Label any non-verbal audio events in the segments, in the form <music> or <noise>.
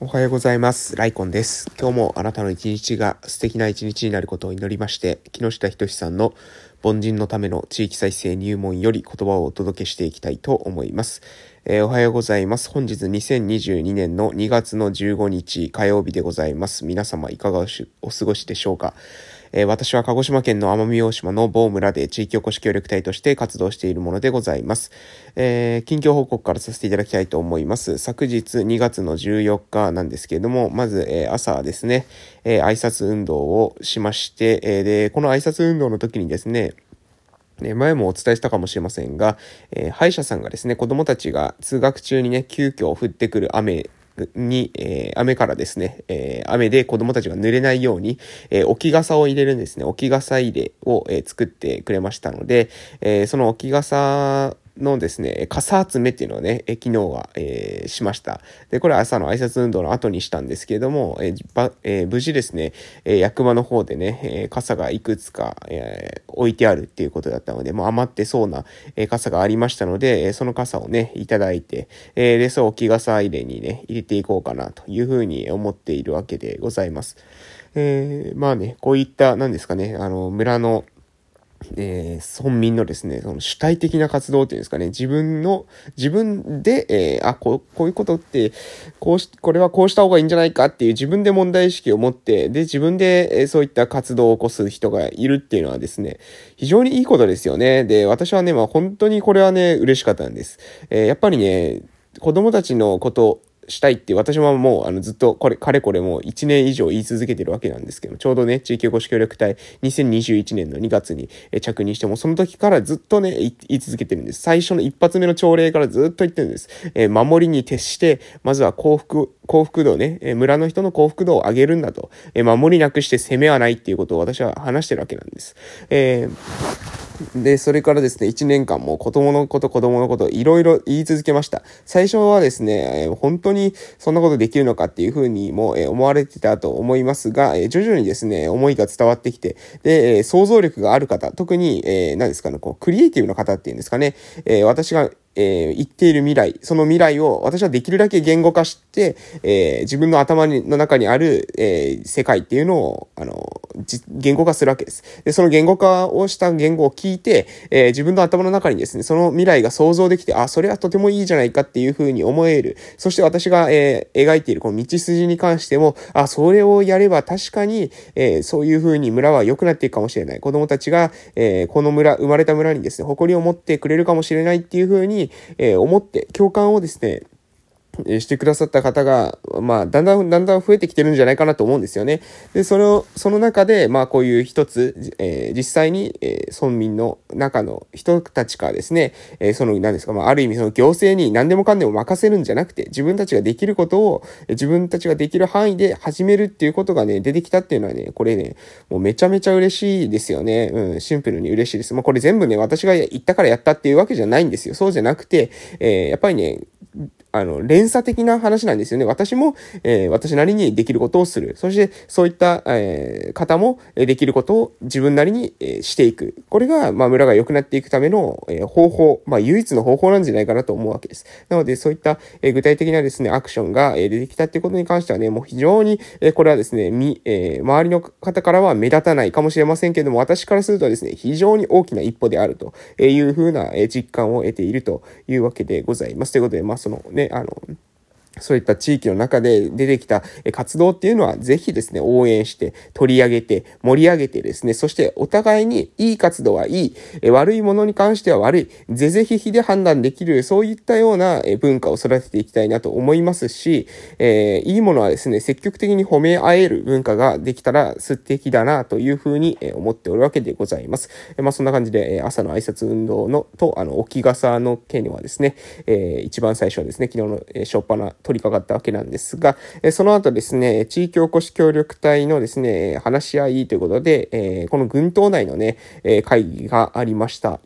おはようございます。ライコンです。今日もあなたの一日が素敵な一日になることを祈りまして、木下仁さんの凡人のための地域再生入門より言葉をお届けしていきたいと思います。えー、おはようございます。本日2022年の2月の15日火曜日でございます。皆様いかがお過ごしでしょうか？えー、私は鹿児島県の奄美大島の某村で地域おこし協力隊として活動しているものでございます。えー、近況報告からさせていただきたいと思います。昨日2月の14日なんですけれども、まず、えー、朝ですね、え挨拶運動をしまして、えで、この挨拶運動の時にですね、前もお伝えしたかもしれませんが、えー、歯医者さんがですね、子供たちが通学中にね、急遽降ってくる雨に、えー、雨からですね、えー、雨で子供たちが濡れないように、えー、置き傘を入れるんですね。置き傘入れを、え作ってくれましたので、えその置き傘のですね、傘集めっていうのをね、昨日は、えー、しました。で、これは朝の挨拶運動の後にしたんですけれども、えーえー、無事ですね、え役場の方でね、え傘がいくつか、え置いてあるっていうことだったので、もう余ってそうな、え傘がありましたので、その傘をね、いただいて、えで、そう、置き傘入れにね、入れていこうかなというふうに思っているわけでございます。えまあね、こういった、何ですかね、あの、村の、えー、村民のですね、その主体的な活動っていうんですかね、自分の、自分で、えー、あ、こう、こういうことって、こうし、これはこうした方がいいんじゃないかっていう自分で問題意識を持って、で、自分で、え、そういった活動を起こす人がいるっていうのはですね、非常にいいことですよね。で、私はね、まあ本当にこれはね、嬉しかったんです。えー、やっぱりね、子供たちのことしたいって私はもうあのずっとこれ、かれこれもう1年以上言い続けてるわけなんですけど、ちょうどね、地域おこし協力隊2021年の2月に着任しても、その時からずっとね、言い続けてるんです。最初の一発目の朝礼からずっと言ってるんです。えー、守りに徹して、まずは幸福、幸福度ね、え村の人の幸福度を上げるんだと、え守りなくして攻めはないっていうことを私は話してるわけなんです。えーで、それからですね、1年間も子供のこと、子供のこと、いろいろ言い続けました。最初はですねえ、本当にそんなことできるのかっていうふうにもえ思われてたと思いますがえ、徐々にですね、思いが伝わってきて、で、え想像力がある方、特に、え、何ですかね、こう、クリエイティブな方っていうんですかね、え、私がえー、言っている未来、その未来を私はできるだけ言語化して、えー、自分の頭の中にある、えー、世界っていうのを、あの、言語化するわけです。で、その言語化をした言語を聞いて、え、自分の頭の中にですね、その未来が想像できて、あ、それはとてもいいじゃないかっていうふうに思える。そして私が、え、描いているこの道筋に関しても、あ、それをやれば確かに、え、そういうふうに村は良くなっていくかもしれない。子供たちが、え、この村、生まれた村にですね、誇りを持ってくれるかもしれないっていうふうに、えー、思って、共感をですね、えしてくださった方が、まあ、だんだん、だんだん増えてきてるんじゃないかなと思うんですよね。で、その、その中で、まあ、こういう一つ、えー、実際に、えー、村民の中の人たちからですね、えー、その、何ですか、まあ、ある意味その行政に何でもかんでも任せるんじゃなくて、自分たちができることを、自分たちができる範囲で始めるっていうことがね、出てきたっていうのはね、これね、もうめちゃめちゃ嬉しいですよね。うん、シンプルに嬉しいです。まあ、これ全部ね、私が言ったからやったっていうわけじゃないんですよ。そうじゃなくて、え、やっぱりね、あの、連鎖的な話なんですよね。私も、えー、私なりにできることをする。そして、そういった、えー、方も、えできることを自分なりに、えー、していく。これが、まあ、村が良くなっていくための、え方法、まあ、唯一の方法なんじゃないかなと思うわけです。なので、そういった、え具体的なですね、アクションが、え出てきたっていうことに関してはね、もう非常に、えこれはですね、み、え周りの方からは目立たないかもしれませんけれども、私からするとですね、非常に大きな一歩であるというふうな、え実感を得ているというわけでございます。ということで、まあ、そのね、あの、そういった地域の中で出てきた活動っていうのは、ぜひですね、応援して、取り上げて、盛り上げてですね、そしてお互いにいい活動はいい、悪いものに関しては悪い、ぜぜひひで判断できる、そういったような文化を育てていきたいなと思いますし、えー、いいものはですね、積極的に褒め合える文化ができたら素敵だなというふうに思っておるわけでございます。まあそんな感じで、朝の挨拶運動のと、あの、置き傘の件はですね、えー、一番最初はですね、昨日の、えー、しょっぱな取り掛かったわけなんですが、えその後ですね、地域おこし協力隊のですね、話し合いということで、えこの群島内のね、え会議がありました。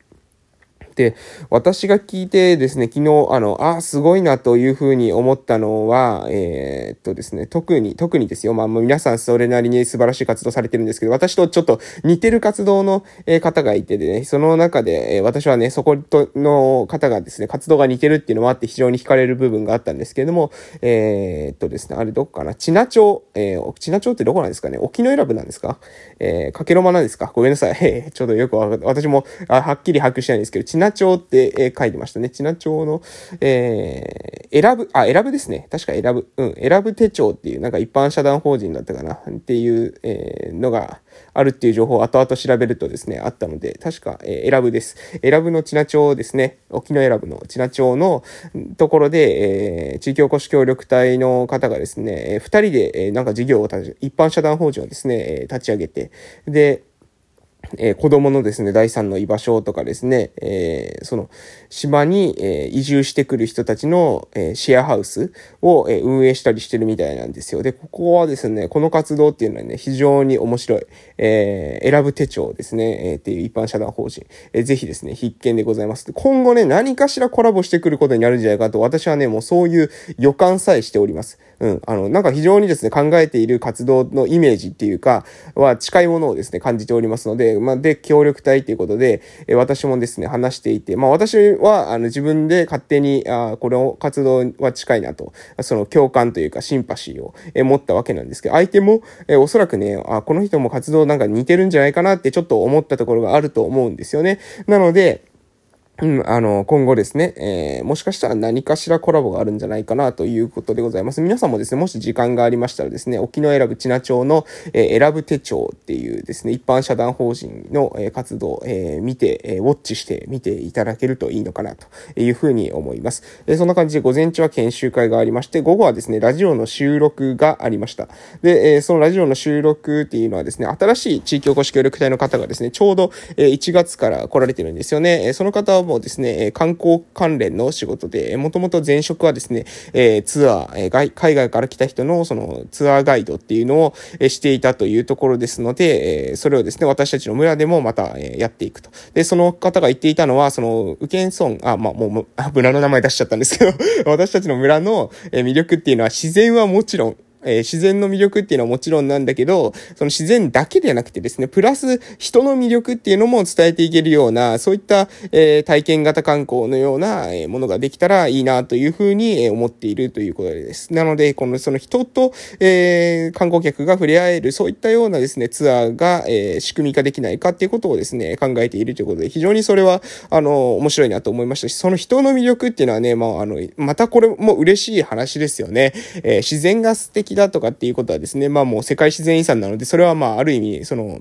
で、私が聞いてですね、昨日、あの、あ、すごいなというふうに思ったのは、えー、っとですね、特に、特にですよ、まあ、皆さんそれなりに素晴らしい活動されてるんですけど、私とちょっと似てる活動の方がいてでね、その中で、私はね、そことの方がですね、活動が似てるっていうのもあって非常に惹かれる部分があったんですけれども、えー、っとですね、あれどこかな、千奈町、えー、千奈町ってどこなんですかね、沖永良部なんですか？えー、かけろまなんですか？ごめんなさい。<laughs> ちょうどよくわか私もあはっきり把握してないんですけど、千奈町って、え、書いてましたね。千奈町の、えー、選ぶ、あ、選ぶですね。確か選ぶ、うん、選ぶ手帳っていう、なんか一般社団法人だったかなっていう、えー、のがあるっていう情報を後々調べるとですね、あったので、確か、えー、選ぶです。選ぶの千奈町ですね。沖永良部の千奈町のところで、えー、地域おこし協力隊の方がですね、えー、二人で、えー、なんか事業を立ち一般社団法人をですね、え、立ち上げて、で、えー、子供のですね、第三の居場所とかですね、えー、その、島に、えー、移住してくる人たちの、えシェアハウスを、え運営したりしてるみたいなんですよ。で、ここはですね、この活動っていうのはね、非常に面白い、え選ぶ手帳ですね、えっていう一般社団法人、えー、ぜひですね、必見でございます。今後ね、何かしらコラボしてくることになるんじゃないかと、私はね、もうそういう予感さえしております。うん、あの、なんか非常にですね、考えている活動のイメージっていうか、は近いものをですね、感じておりますので、まあ、で、協力隊ということで、え私もですね、話していて、まあ、私は、あの、自分で勝手に、ああこの活動は近いなと、その共感というか、シンパシーを、え持ったわけなんですけど、相手も、えおそらくね、あ、この人も活動なんか似てるんじゃないかなってちょっと思ったところがあると思うんですよね。なので、うん、あの、今後ですね、えー、もしかしたら何かしらコラボがあるんじゃないかなということでございます。皆さんもですね、もし時間がありましたらですね、沖永良部千奈町の、えー、選ぶ手帳っていうですね、一般社団法人の、えー、活動、えー、見て、えー、ウォッチして見ていただけるといいのかなというふうに思います。えー、そんな感じで午前中は研修会がありまして、午後はですね、ラジオの収録がありました。で、えー、そのラジオの収録っていうのはですね、新しい地域おこし協力隊の方がですね、ちょうど、えー、1月から来られてるんですよね。えー、その方もですね、観光関連の仕事で、もともと前職はですね、え、ツアー、えー、海外から来た人のそのツアーガイドっていうのを、え、していたというところですので、え、それをですね、私たちの村でもまた、え、やっていくと。で、その方が言っていたのは、その、ウケンソン、あ、まあ、もう、<laughs> 村の名前出しちゃったんですけど <laughs> 私たちの村の魅力っていうのは自然はもちろん、えー、自然の魅力っていうのはもちろんなんだけど、その自然だけではなくてですね、プラス人の魅力っていうのも伝えていけるような、そういった、えー、体験型観光のような、えー、ものができたらいいなというふうに、え思っているということです。なので、このその人と、え観光客が触れ合える、そういったようなですね、ツアーが、え仕組み化できないかっていうことをですね、考えているということで、非常にそれは、あの、面白いなと思いましたし、その人の魅力っていうのはね、まあ、あの、またこれも嬉しい話ですよね。え自然が素敵だとかっていうことはですね、まあもう世界自然遺産なので、それはまあある意味、その、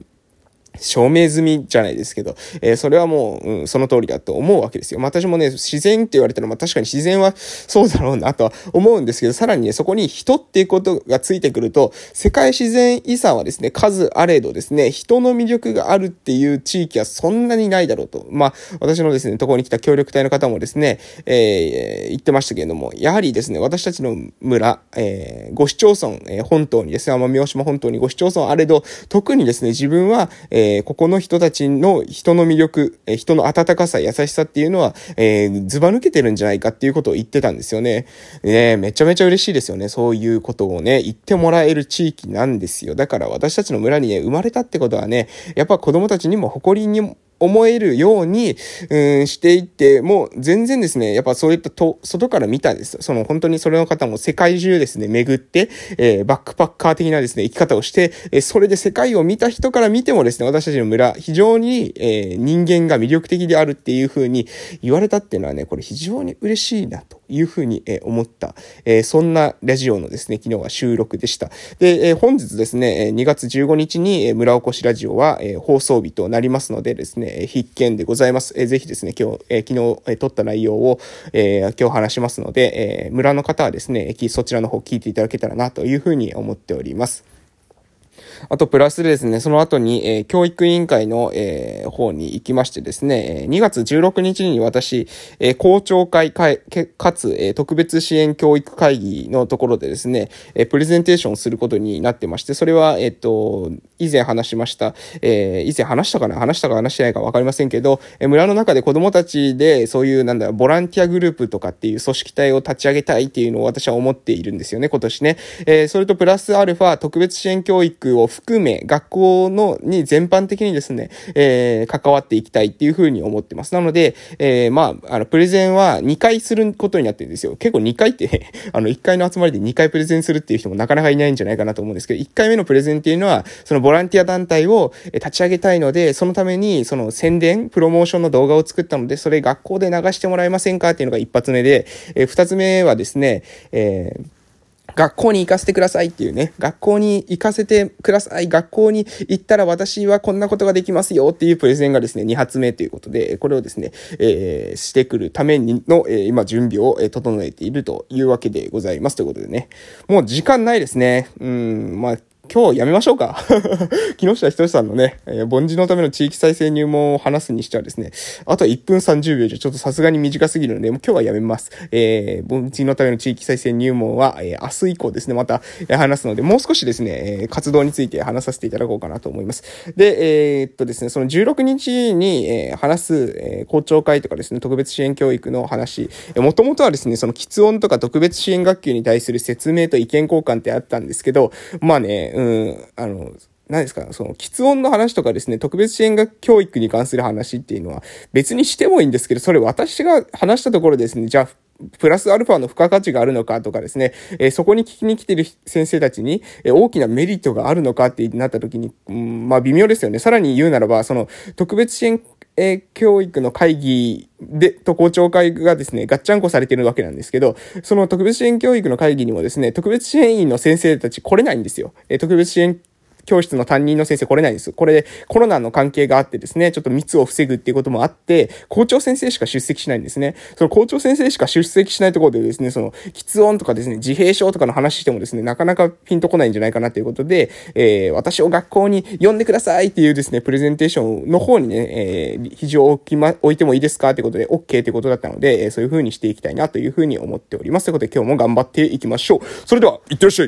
証明済みじゃないですけど、えー、それはもう、うん、その通りだと思うわけですよ。まあ、私もね、自然って言われたら、まあ、確かに自然はそうだろうなとは思うんですけど、さらにね、そこに人っていうことがついてくると、世界自然遺産はですね、数あれどですね、人の魅力があるっていう地域はそんなにないだろうと。まあ、私のですね、ところに来た協力隊の方もですね、えー、言ってましたけれども、やはりですね、私たちの村、えー、ご市町村、えー、本島にですね、奄美大島本島にご市町村あれど、特にですね、自分は、えーえー、ここの人たちの人の魅力、えー、人の温かさ、優しさっていうのは、えー、ずば抜けてるんじゃないかっていうことを言ってたんですよね。ねめちゃめちゃ嬉しいですよね。そういうことをね、言ってもらえる地域なんですよ。だから私たちの村にね、生まれたってことはね、やっぱ子供たちにも誇りに思えるように、うん、していって、もう全然ですね、やっぱそういったと、外から見たんです。その本当にそれの方も世界中ですね、巡って、えー、バックパッカー的なですね、生き方をして、えー、それで世界を見た人から見てもですね、私たちの村、非常に、えー、人間が魅力的であるっていう風に言われたっていうのはね、これ非常に嬉しいなという風に、え思った、えそんなラジオのですね、昨日は収録でした。で、え本日ですね、2月15日に村おこしラジオは、え放送日となりますのでですね、ね、必見でございます。えー、ぜひですね、今日、えー、昨日、えー、撮った内容を、えー、今日話しますので、えー、村の方はですね、そちらの方聞いていただけたらなというふうに思っております。あと、プラスでですね、その後に、えー、教育委員会の、えー、方に行きましてですね、2月16日に私、えー、校長会かかつ、えー、特別支援教育会議のところでですね、えー、プレゼンテーションすることになってまして、それは、えっ、と、以前話しました、えー、以前話したかな話したか話してないかわかりませんけど、えー、村の中で子供たちで、そういう、なんだ、ボランティアグループとかっていう組織体を立ち上げたいっていうのを私は思っているんですよね、今年ね。えー、それとプラスアルファ、特別支援教育を含め、学校の、に全般的にですね、えー、関わっていきたいっていうふうに思ってます。なので、えー、まあ、あの、プレゼンは2回することになってるんですよ。結構2回って <laughs> あの、1回の集まりで2回プレゼンするっていう人もなかなかいないんじゃないかなと思うんですけど、1回目のプレゼンっていうのは、そのボランティア団体を立ち上げたいので、そのために、その宣伝、プロモーションの動画を作ったので、それ学校で流してもらえませんかっていうのが一発目で、えー、二つ目はですね、えー学校に行かせてくださいっていうね、学校に行かせてください、学校に行ったら私はこんなことができますよっていうプレゼンがですね、2発目ということで、これをですね、えー、してくるためにの、えー、今準備を整えているというわけでございます。ということでね、もう時間ないですね。うん、まあ、今日やめましょうか <laughs> 木下仁さんのね、えー、凡人のための地域再生入門を話すにしてはですね、あと1分30秒じゃちょっとさすがに短すぎるので、もう今日はやめます。えー、凡人のための地域再生入門は、えー、明日以降ですね、また、えー、話すので、もう少しですね、えー、活動について話させていただこうかなと思います。で、えー、っとですね、その16日に、えー、話す、えー、校長会とかですね、特別支援教育の話、えー、もともとはですね、その喫音とか特別支援学級に対する説明と意見交換ってあったんですけど、まあね、うん、あの、何ですか、その、喫音の話とかですね、特別支援学教育に関する話っていうのは別にしてもいいんですけど、それ私が話したところですね、じゃあ、プラスアルファの付加価値があるのかとかですね、えー、そこに聞きに来てる先生たちに、えー、大きなメリットがあるのかってなった時に、うん、まあ微妙ですよね。さらに言うならば、その特別支援え教育の会議で、と校長会がですね、ガッチャンコされてるわけなんですけど、その特別支援教育の会議にもですね、特別支援員の先生たち来れないんですよ。え特別支援教室の担任の先生来れないんです。これコロナの関係があってですね、ちょっと密を防ぐっていうこともあって、校長先生しか出席しないんですね。その校長先生しか出席しないところでですね、その、喫音とかですね、自閉症とかの話してもですね、なかなかピンとこないんじゃないかなということで、えー、私を学校に呼んでくださいっていうですね、プレゼンテーションの方にね、えー、非常を置きま、置いてもいいですかってことで、OK ってことだったので、えー、そういう風にしていきたいなという風に思っております。ということで今日も頑張っていきましょう。それでは、いってらっしゃい